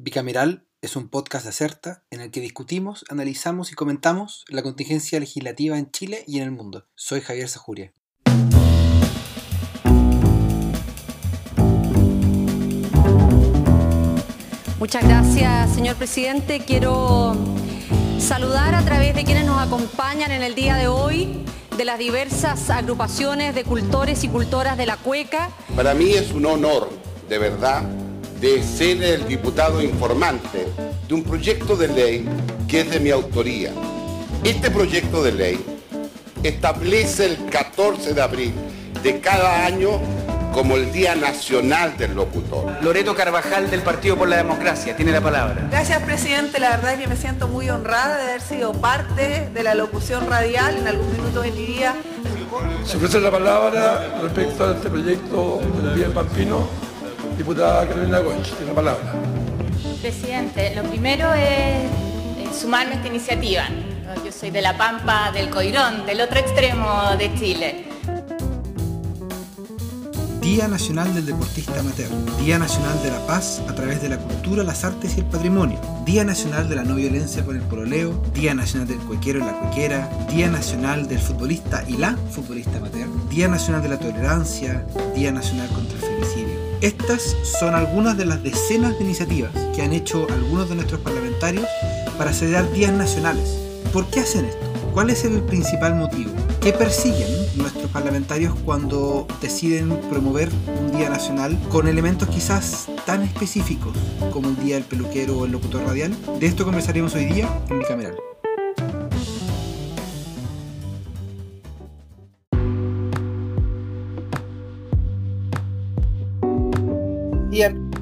Bicameral es un podcast de Acerta en el que discutimos, analizamos y comentamos la contingencia legislativa en Chile y en el mundo. Soy Javier Sajuria. Muchas gracias, señor presidente. Quiero saludar a través de quienes nos acompañan en el día de hoy, de las diversas agrupaciones de cultores y cultoras de la cueca. Para mí es un honor, de verdad, de ser el diputado informante de un proyecto de ley que es de mi autoría. Este proyecto de ley establece el 14 de abril de cada año como el Día Nacional del Locutor. Loreto Carvajal del Partido por la Democracia, tiene la palabra. Gracias, presidente. La verdad es que me siento muy honrada de haber sido parte de la locución radial en algún minuto de mi vida. Se ofrece la palabra respecto a este proyecto del Día Pampino, diputada Carolina Goich, tiene la palabra. Presidente, lo primero es, sumarme a esta iniciativa. Yo soy de La Pampa, del Coirón, del otro extremo de Chile. Día Nacional del Deportista Amateur, Día Nacional de la Paz a través de la cultura, las artes y el patrimonio, Día Nacional de la no violencia con el pololeo, Día Nacional del cuequero y la cuequera, Día Nacional del futbolista y la futbolista amateur, Día Nacional de la tolerancia, Día Nacional contra el femicidio. Estas son algunas de las decenas de iniciativas que han hecho algunos de nuestros parlamentarios para celebrar días nacionales. ¿Por qué hacen esto? ¿Cuál es el principal motivo? ¿Qué persiguen nuestros parlamentarios cuando deciden promover un día nacional con elementos quizás tan específicos como el día del peluquero o el locutor radial? De esto conversaremos hoy día en Bicameral.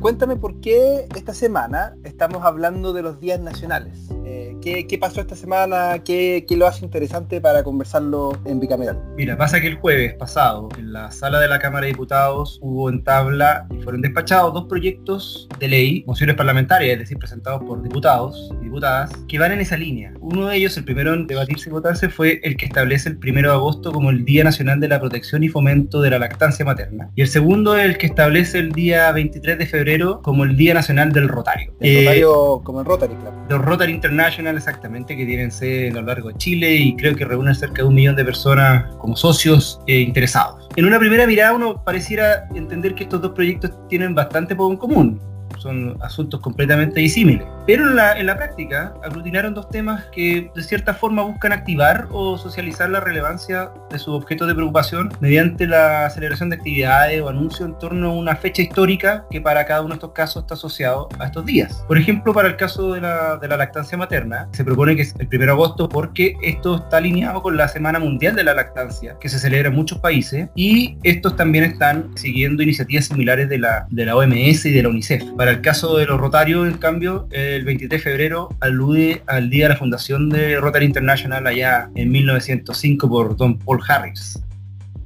Cuéntame por qué esta semana estamos hablando de los días nacionales. Eh, ¿qué, ¿qué, pasó esta semana? ¿Qué, ¿Qué, lo hace interesante para conversarlo en bicameral? Mira, pasa que el jueves pasado, en la sala de la Cámara de Diputados, hubo en tabla y fueron despachados dos proyectos de ley, mociones parlamentarias, es decir, presentados por diputados y diputadas, que van en esa línea. Uno de ellos, el primero en debatirse y votarse, fue el que establece el primero de agosto como el Día Nacional de la Protección y Fomento de la Lactancia Materna. Y el segundo, el que establece el día 23 de febrero como el Día Nacional del Rotario. El Rotario como el Rotary Club. Los Rotary International, exactamente, que tienen sede a lo largo de Chile y creo que reúnen cerca de un millón de personas como socios eh, interesados. En una primera mirada uno pareciera entender que estos dos proyectos tienen bastante poco en común son asuntos completamente disímiles. Pero en la, práctica aglutinaron dos temas que de cierta forma buscan activar o socializar la relevancia de sus objetos de preocupación mediante la celebración de actividades o anuncios en torno a una fecha histórica que para cada uno de estos casos está asociado a estos días. Por ejemplo, para el caso de la, lactancia materna, se propone que es el 1 de agosto porque esto está alineado con la Semana Mundial de la Lactancia, que se celebra en muchos países, y estos también están siguiendo iniciativas similares de la, OMS y de la UNICEF. El caso de los Rotarios, en cambio, el 23 de febrero alude al día de la fundación de Rotary International allá en 1905 por Don Paul Harris.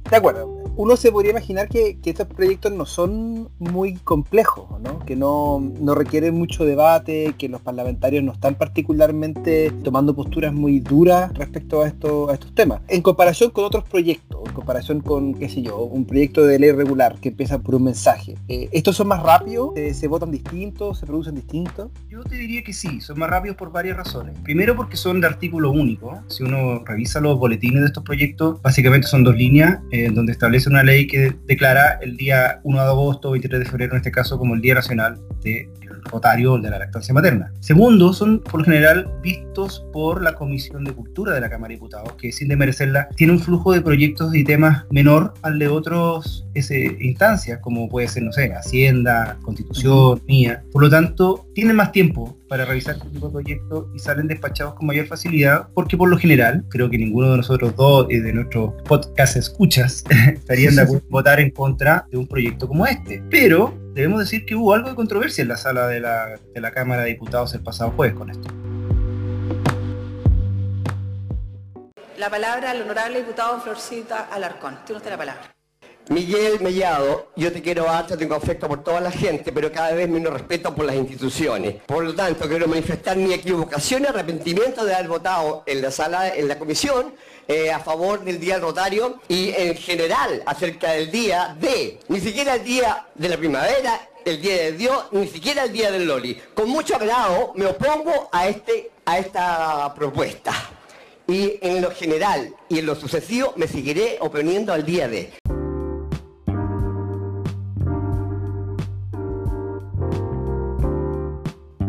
De acuerdo. Uno se podría imaginar que, estos proyectos no son muy complejos, ¿no? que no, no, requieren mucho debate, que los parlamentarios no están particularmente tomando posturas muy duras respecto a, esto, a estos temas. En comparación con otros proyectos, en comparación con, qué sé yo, un proyecto de ley regular que empieza por un mensaje, eh, ¿estos son más rápidos? Eh, ¿Se votan distintos? ¿Se producen distintos? Yo te diría que sí, son más rápidos por varias razones. Primero porque son de artículo único. Si uno revisa los boletines de estos proyectos, básicamente son dos líneas eh, donde establece una ley que declara el día 1 de agosto, 23 de febrero en este caso, como el Día Nacional del Rotario de la Lactancia Materna. Segundo, son por lo general vistos por la Comisión de Cultura de la Cámara de Diputados, que sin demerecerla, tiene un flujo de proyectos y temas menor al de otras instancias, como puede ser, no sé, Hacienda, Constitución, mía. Por lo tanto, tienen más tiempo para revisar este tipo de proyectos y salen despachados con mayor facilidad, porque por lo general, creo que ninguno de nosotros dos y de nuestros podcast escuchas estarían de acuerdo en votar en contra de un proyecto como este. Pero debemos decir que hubo algo de controversia en la sala de la, de la Cámara de Diputados el pasado jueves con esto. La palabra al honorable diputado Florcita Alarcón. Tiene usted la palabra. Miguel Mellado, yo te quiero harto, tengo afecto por toda la gente, pero cada vez menos respeto por las instituciones. Por lo tanto, quiero manifestar mi equivocación y arrepentimiento de haber votado en la sala, en la comisión, eh, a favor del Día del Rotario y en general acerca del día de, ni siquiera el día de la primavera, el día de Dios, ni siquiera el día del Loli. Con mucho agrado me opongo a, este, a esta propuesta. Y en lo general y en lo sucesivo me seguiré oponiendo al día de.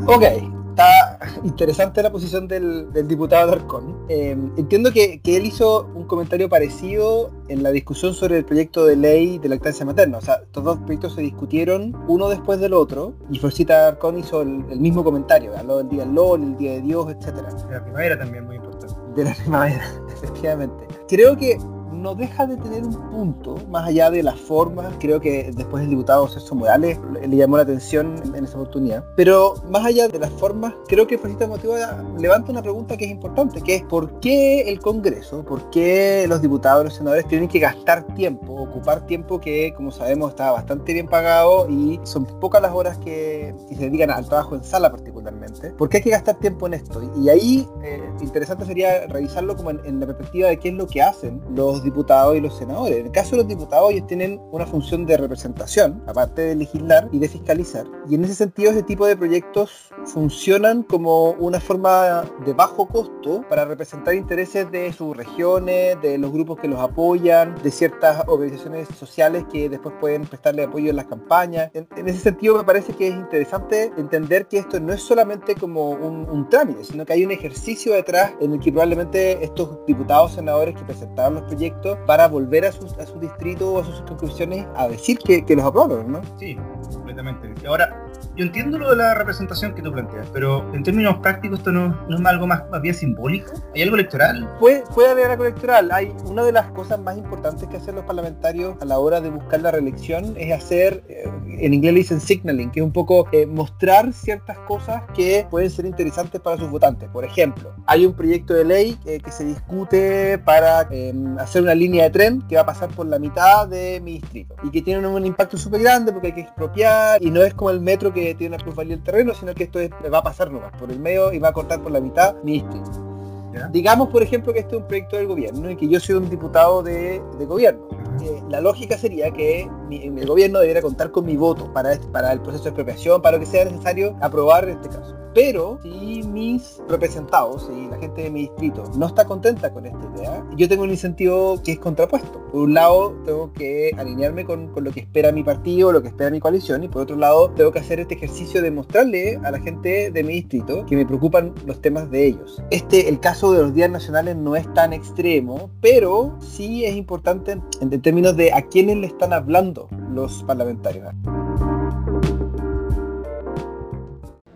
Ok, está interesante la posición del, del diputado Darcón. Eh, entiendo que, que, él hizo un comentario parecido en la discusión sobre el proyecto de ley de lactancia materna. O sea, estos dos proyectos se discutieron uno después del otro y Florcita Darcón hizo el, el, mismo comentario. Habló del día del LOL, el día de Dios, etc. De la primavera también muy importante. De la primavera, efectivamente. Creo que no deja de tener un punto, más allá de las formas, creo que después el diputado César Morales le llamó la atención en esa oportunidad, pero más allá de las formas, creo que Fascista Motiva levanta una pregunta que es importante, que es ¿por qué el Congreso, por qué los diputados, los senadores tienen que gastar tiempo, ocupar tiempo que, como sabemos, está bastante bien pagado y son pocas las horas que, que se dedican al trabajo en sala particularmente? ¿Por qué hay que gastar tiempo en esto? Y ahí, eh, interesante sería revisarlo como en, en la perspectiva de qué es lo que hacen los diputados diputados y los senadores. En el caso de los diputados, ellos tienen una función de representación, aparte de legislar y de fiscalizar. Y en ese sentido, este tipo de proyectos funcionan como una forma de bajo costo para representar intereses de sus regiones, de los grupos que los apoyan, de ciertas organizaciones sociales que después pueden prestarle apoyo en las campañas. En, en ese sentido, me parece que es interesante entender que esto no es solamente como un, un trámite, sino que hay un ejercicio detrás en el que probablemente estos diputados, senadores que presentaron los proyectos para volver a su, a su distrito o a sus circunscripciones a decir que, los aprueban, ¿no? Sí, completamente. Ahora, yo entiendo lo de la representación que tú planteas, pero en términos prácticos esto no, es algo más, más, bien simbólico. ¿Hay algo electoral? Puede, puede haber algo electoral. Hay una de las cosas más importantes que hacen los parlamentarios a la hora de buscar la reelección es hacer, eh, en inglés le dicen signaling, que es un poco eh, mostrar ciertas cosas que pueden ser interesantes para sus votantes. Por ejemplo, hay un proyecto de ley eh, que se discute para em, hacer una línea de tren que va a pasar por la mitad de mi distrito y que tiene un impacto súper grande porque hay que expropiar y no es como el metro que tiene una plusvalía del terreno, sino que esto es, va a pasar nomás por el medio y va a cortar por la mitad mi distrito. ¿Ya? Digamos, por ejemplo, que este es un proyecto del gobierno y que yo soy un diputado de, de gobierno. Eh, la lógica sería que mi, el gobierno debiera contar con mi voto para, el proceso de expropiación, para lo que sea necesario aprobar este caso. Pero si mis representados y la gente de mi distrito no está contenta con esta idea, yo tengo un incentivo que es contrapuesto. Por un lado, tengo que alinearme con, con, lo que espera mi partido, lo que espera mi coalición, y por otro lado, tengo que hacer este ejercicio de mostrarle a la gente de mi distrito que me preocupan los temas de ellos. Este, el caso de los días nacionales no es tan extremo, pero sí es importante en, en términos de a quiénes le están hablando los parlamentarios.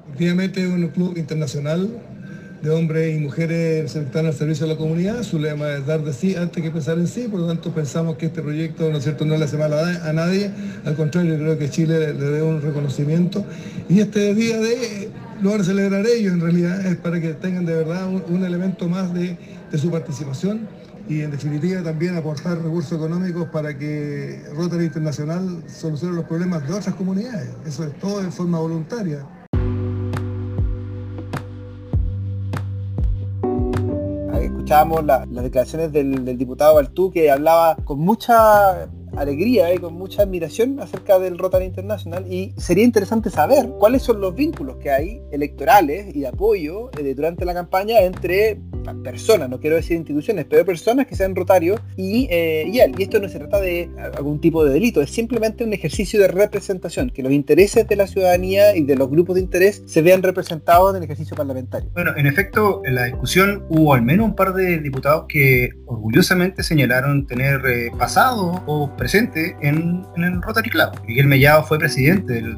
Efectivamente es un club internacional de hombres y mujeres que están al servicio de la comunidad. Su lema es dar de sí antes que pensar en sí, por lo tanto pensamos que este proyecto ¿no, es cierto? no le hace mal a, nadie, al contrario creo que Chile le, debe un reconocimiento. Y este día de lo celebrar ellos en realidad, es para que tengan de verdad un, elemento más de su participación y en definitiva también aportar recursos económicos para que Rotary Internacional solucione los problemas de otras comunidades. Eso es todo de forma voluntaria. escuchábamos la, las declaraciones del, diputado Baltú que hablaba con mucha alegría y con mucha admiración acerca del Rotary International y sería interesante saber cuáles son los vínculos que hay electorales y de apoyo eh, durante la campaña entre personas, no quiero decir instituciones, pero personas que sean rotarios y, eh, y. Y esto no se trata de algún tipo de delito, es simplemente un ejercicio de representación, que los intereses de la ciudadanía y de los grupos de interés se vean representados en el ejercicio parlamentario. Bueno, en efecto, en la discusión hubo al menos un par de diputados que orgullosamente señalaron tener eh, pasado o presente en, el Rotary Club. Miguel Mellado fue presidente del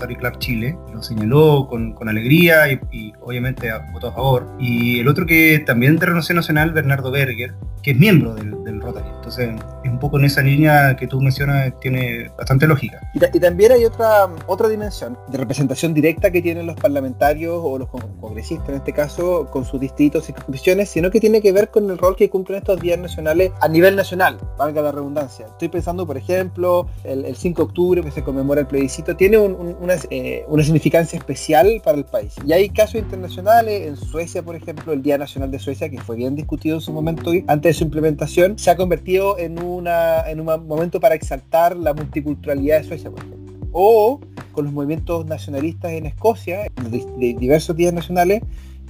Rotary Club Chile, lo señaló con, con alegría y, y, obviamente votó a favor. Y el otro que también de Renovación Nacional, Bernardo Berger, que es miembro del, del, Rotary. Entonces, es un poco en esa línea que tú mencionas, tiene bastante lógica. Y, también hay otra, otra dimensión de representación directa que tienen los parlamentarios o los congresistas, en este caso, con sus distritos y circunscripciones, sino que tiene que ver con el rol que cumplen estos días nacionales a nivel nacional, valga la redundancia. Estoy pensando, por ejemplo, el, el 5 de octubre, que se conmemora el plebiscito, tiene un, una, eh, una significancia especial para el país. Y hay casos internacionales, en Suecia, por ejemplo, el Día Nacional de Suecia, que fue bien discutido en su momento antes de su implementación, se ha convertido en, una, en un momento para exaltar la multiculturalidad de Suecia, por ejemplo. o con los movimientos nacionalistas en Escocia, de diversos días nacionales,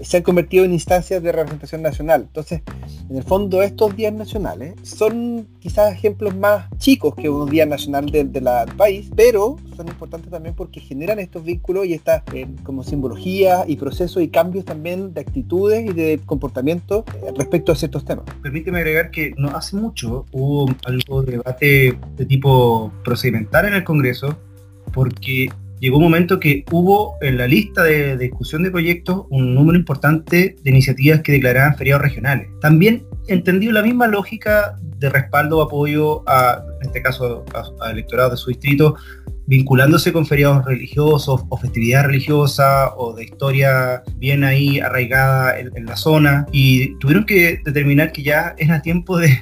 se han convertido en instancias de representación nacional. Entonces, en el fondo, estos días nacionales son quizás ejemplos más chicos que un día nacional del de país, pero son importantes también porque generan estos vínculos y estas eh, como simbología y procesos y cambios también de actitudes y de comportamiento eh, respecto a ciertos temas. Permíteme agregar que no hace mucho hubo algo de debate de tipo procedimental en el Congreso porque llegó un momento que hubo en la lista de, discusión de proyectos un número importante de iniciativas que declaraban feriados regionales. También entendió la misma lógica de respaldo o apoyo a, en este caso, a, electorado de su distrito, vinculándose con feriados religiosos o festividad religiosa o de historia bien ahí arraigada en, la zona y tuvieron que determinar que ya era tiempo de,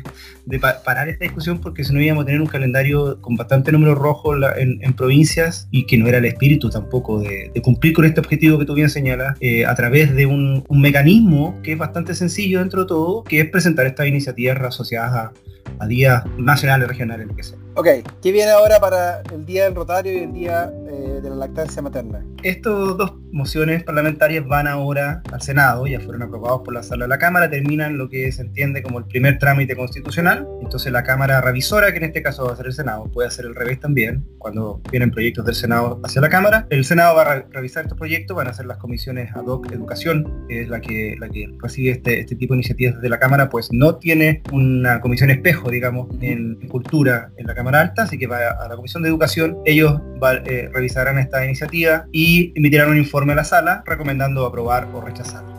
parar esta discusión porque si no íbamos a tener un calendario con bastante número rojo en, provincias y que no era el espíritu tampoco de, cumplir con este objetivo que tú bien señalas eh, a través de un, un, mecanismo que es bastante sencillo dentro de todo, que es presentar estas iniciativas asociadas a, a días nacionales, regionales, lo que sea. Ok, ¿qué viene ahora para el Día del Rotario y el Día eh, de la Lactancia Materna? Estos dos mociones parlamentarias van ahora al Senado, ya fueron aprobados por la sala de la Cámara, terminan lo que se entiende como el primer trámite constitucional. Entonces la Cámara revisora, que en este caso va a ser el Senado, puede hacer el revés también, cuando vienen proyectos del Senado hacia la Cámara. El Senado va a revisar estos proyectos, van a ser las comisiones ad hoc educación, que es la que, la que recibe este, este tipo de iniciativas desde la Cámara, pues no tiene una comisión espejo, digamos, en cultura en la Cámara Alta, así que va a la Comisión de Educación, ellos eh, revisarán esta iniciativa y emitirán un informe a la sala recomendando aprobar o rechazar.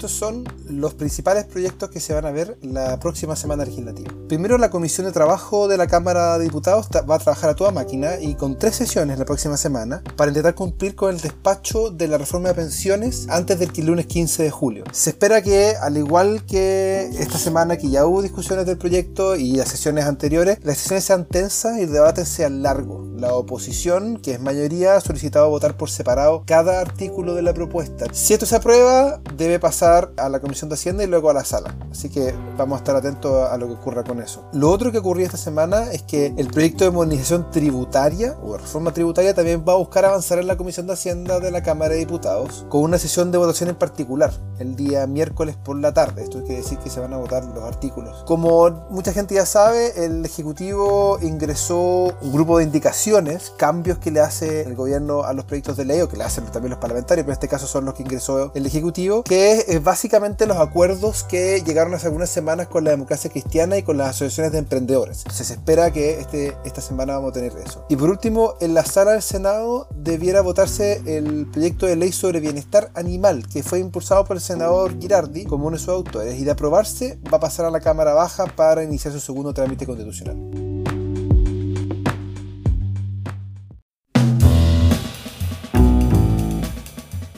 Estos son los principales proyectos que se van a ver la próxima semana legislativa. Primero, la Comisión de Trabajo de la Cámara de Diputados va a trabajar a toda máquina y con tres sesiones la próxima semana para intentar cumplir con el despacho de la reforma de pensiones antes del lunes 15 de julio. Se espera que, al igual que esta semana que ya hubo discusiones del proyecto y las sesiones anteriores, las sesiones sean tensas y el debate sea largo. La oposición, que es mayoría, ha solicitado votar por separado cada artículo de la propuesta. Si esto se aprueba, debe pasar a la Comisión de Hacienda y luego a la sala. Así que vamos a estar atentos a lo que ocurra con eso. Lo otro que ocurrió esta semana es que el proyecto de modernización tributaria o reforma tributaria también va a buscar avanzar en la Comisión de Hacienda de la Cámara de Diputados con una sesión de votación en particular el día miércoles por la tarde. Esto quiere decir que se van a votar los artículos. Como mucha gente ya sabe, el Ejecutivo ingresó un grupo de indicaciones, cambios que le hace el gobierno a los proyectos de ley o que le hacen también los parlamentarios, pero en este caso son los que ingresó el Ejecutivo, que es básicamente los acuerdos que llegaron hace algunas semanas con la democracia cristiana y con las asociaciones de emprendedores. Se espera que este, esta semana vamos a tener eso. Y por último, en la sala del Senado debiera votarse el proyecto de ley sobre bienestar animal que fue impulsado por el senador Girardi como uno de sus autores y de aprobarse va a pasar a la Cámara Baja para iniciar su segundo trámite constitucional.